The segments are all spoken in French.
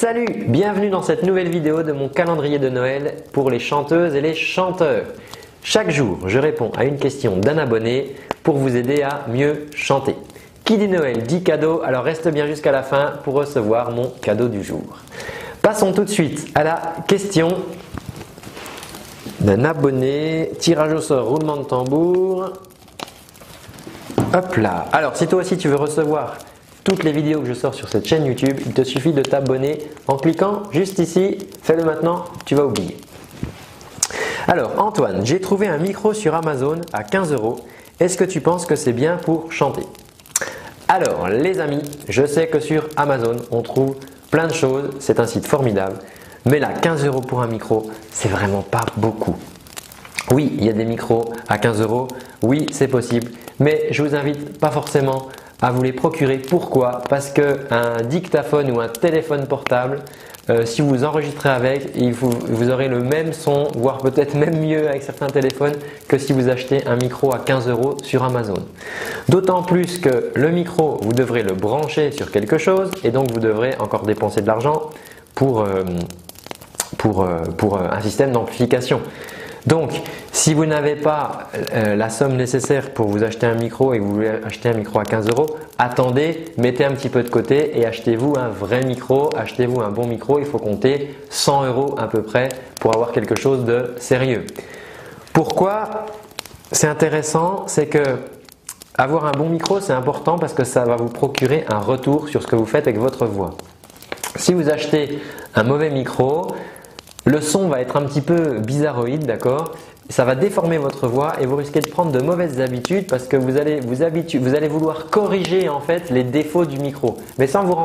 Salut, bienvenue dans cette nouvelle vidéo de mon calendrier de Noël pour les chanteuses et les chanteurs. Chaque jour, je réponds à une question d'un abonné pour vous aider à mieux chanter. Qui dit Noël dit cadeau, alors reste bien jusqu'à la fin pour recevoir mon cadeau du jour. Passons tout de suite à la question d'un abonné. Tirage au sort, roulement de tambour. Hop là. Alors, si toi aussi tu veux recevoir toutes les vidéos que je sors sur cette chaîne YouTube, il te suffit de t'abonner en cliquant juste ici. Fais-le maintenant, tu vas oublier. Alors, Antoine, j'ai trouvé un micro sur Amazon à 15 euros. Est-ce que tu penses que c'est bien pour chanter? Alors, les amis, je sais que sur Amazon, on trouve plein de choses. C'est un site formidable. Mais là, 15 euros pour un micro, c'est vraiment pas beaucoup. Oui, il y a des micros à 15 euros. Oui, c'est possible. Mais je vous invite pas forcément à vous les procurer. Pourquoi? Parce qu'un dictaphone ou un téléphone portable, euh, si vous enregistrez avec, vous, aurez le même son, voire peut-être même mieux avec certains téléphones que si vous achetez un micro à 15 euros sur Amazon. D'autant plus que le micro, vous devrez le brancher sur quelque chose et donc vous devrez encore dépenser de l'argent pour, euh, pour, euh, pour un système d'amplification. Donc, si vous n'avez pas euh, la somme nécessaire pour vous acheter un micro et que vous voulez acheter un micro à 15 euros, attendez, mettez un petit peu de côté et achetez-vous un vrai micro, achetez-vous un bon micro. Il faut compter 100 euros à peu près pour avoir quelque chose de sérieux. Pourquoi c'est intéressant? C'est que avoir un bon micro, c'est important parce que ça va vous procurer un retour sur ce que vous faites avec votre voix. Si vous achetez un mauvais micro, le son va être un petit peu bizarroïde, d'accord? Ça va déformer votre voix et vous risquez de prendre de mauvaises habitudes parce que vous allez vouloir corriger en fait les défauts du micro, mais sans vous,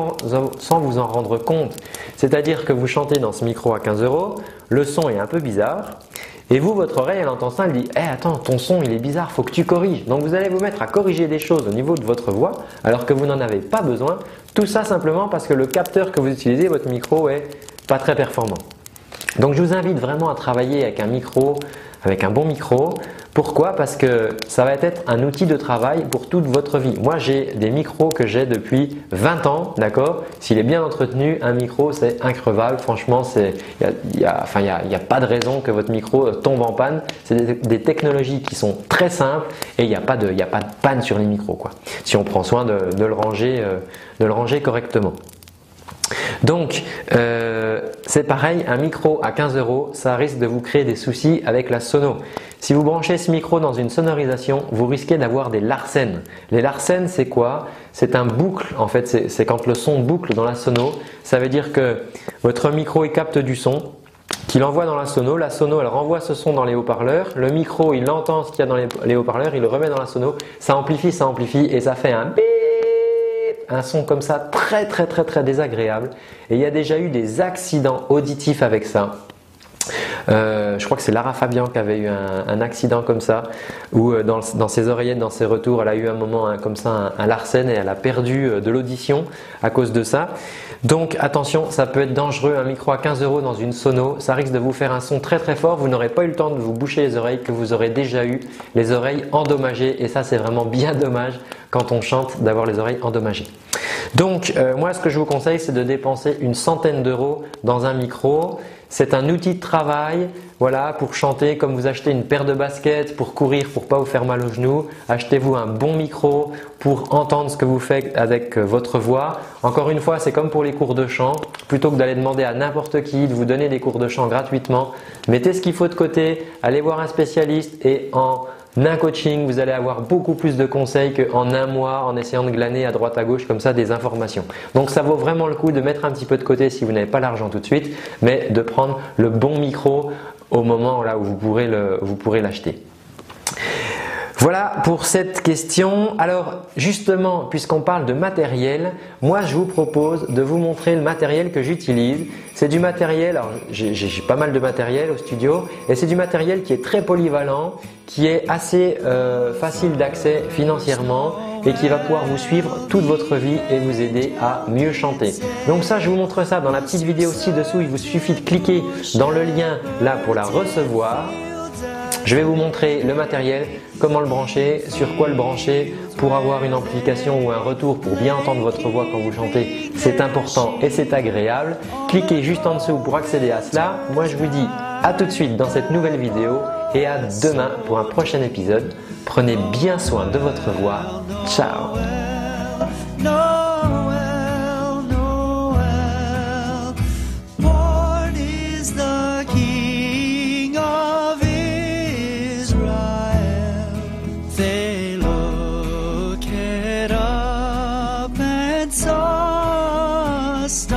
sans vous en rendre compte. C'est-à-dire que vous chantez dans ce micro à 15 euros, le son est un peu bizarre, et vous, votre oreille, elle entend ça, elle dit Eh, attends, ton son il est bizarre, faut que tu corriges. Donc vous allez vous mettre à corriger des choses au niveau de votre voix alors que vous n'en avez pas besoin. Tout ça simplement parce que le capteur que vous utilisez, votre micro, est pas très performant. Donc je vous invite vraiment à travailler avec un micro, avec un bon micro. Pourquoi? Parce que ça va être un outil de travail pour toute votre vie. Moi, j'ai des micros que j'ai depuis 20 ans, d'accord? S'il est bien entretenu, un micro, c'est increvable. Franchement, il n'y a, a, pas de raison que votre micro tombe en panne. C'est des, technologies qui sont très simples et il n'y a, pas de, panne sur les micros, quoi. Si on prend soin de, euh, de le ranger correctement. Donc, euh, c'est pareil, un micro à 15 euros, ça risque de vous créer des soucis avec la sono. Si vous branchez ce micro dans une sonorisation, vous risquez d'avoir des larcènes. Les larcènes, c'est quoi? C'est un boucle, en fait, c'est quand le son boucle dans la sono. Ça veut dire que votre micro il capte du son, qu'il envoie dans la sono. La sono, elle renvoie ce son dans les haut-parleurs. Le micro, il entend ce qu'il y a dans les, haut-parleurs, il le remet dans la sono. Ça amplifie, ça amplifie et ça fait un un son comme ça très très très très désagréable. Et il y a déjà eu des accidents auditifs avec ça. Euh, je crois que c'est Lara Fabian qui avait eu un, accident comme ça, où euh, dans, ses oreillettes, dans ses retours, elle a eu un moment comme ça, un, larcène et elle a perdu euh, de l'audition à cause de ça. Donc attention, ça peut être dangereux, un micro à 15 euros dans une sono, ça risque de vous faire un son très très fort, vous n'aurez pas eu le temps de vous boucher les oreilles, que vous aurez déjà eu les oreilles endommagées, et ça c'est vraiment bien dommage quand on chante d'avoir les oreilles endommagées. Donc moi ce que je vous conseille c'est de dépenser une centaine d'euros dans un micro. C'est un outil de travail, voilà, pour chanter comme vous achetez une paire de baskets pour courir, pour pas vous faire mal aux genoux. Achetez-vous un bon micro pour entendre ce que vous faites avec euh, votre voix. Encore une fois, c'est comme pour les cours de chant. Plutôt que d'aller demander à n'importe qui de vous donner des cours de chant gratuitement, mettez ce qu'il faut de côté, allez voir un spécialiste et en un coaching, vous allez avoir beaucoup plus de conseils qu'en un mois en essayant de glaner à droite à gauche comme ça des informations. Donc ça vaut vraiment le coup de mettre un petit peu de côté si vous n'avez pas l'argent tout de suite, mais de prendre le bon micro au moment là où vous pourrez l'acheter. Voilà pour cette question. Alors justement, puisqu'on parle de matériel, moi je vous propose de vous montrer le matériel que j'utilise. C'est du matériel, alors j'ai pas mal de matériel au studio, et c'est du matériel qui est très polyvalent, qui est assez euh, facile d'accès financièrement et qui va pouvoir vous suivre toute votre vie et vous aider à mieux chanter. Donc ça, je vous montre ça dans la petite vidéo ci-dessous. Il vous suffit de cliquer dans le lien là pour la recevoir. Je vais vous montrer le matériel, comment le brancher, sur quoi le brancher, pour avoir une amplification ou un retour pour bien entendre votre voix quand vous chantez, c'est important et c'est agréable. Cliquez juste en dessous pour accéder à cela. Moi je vous dis à tout de suite dans cette nouvelle vidéo et à demain pour un prochain épisode. Prenez bien soin de votre voix. Ciao gets us.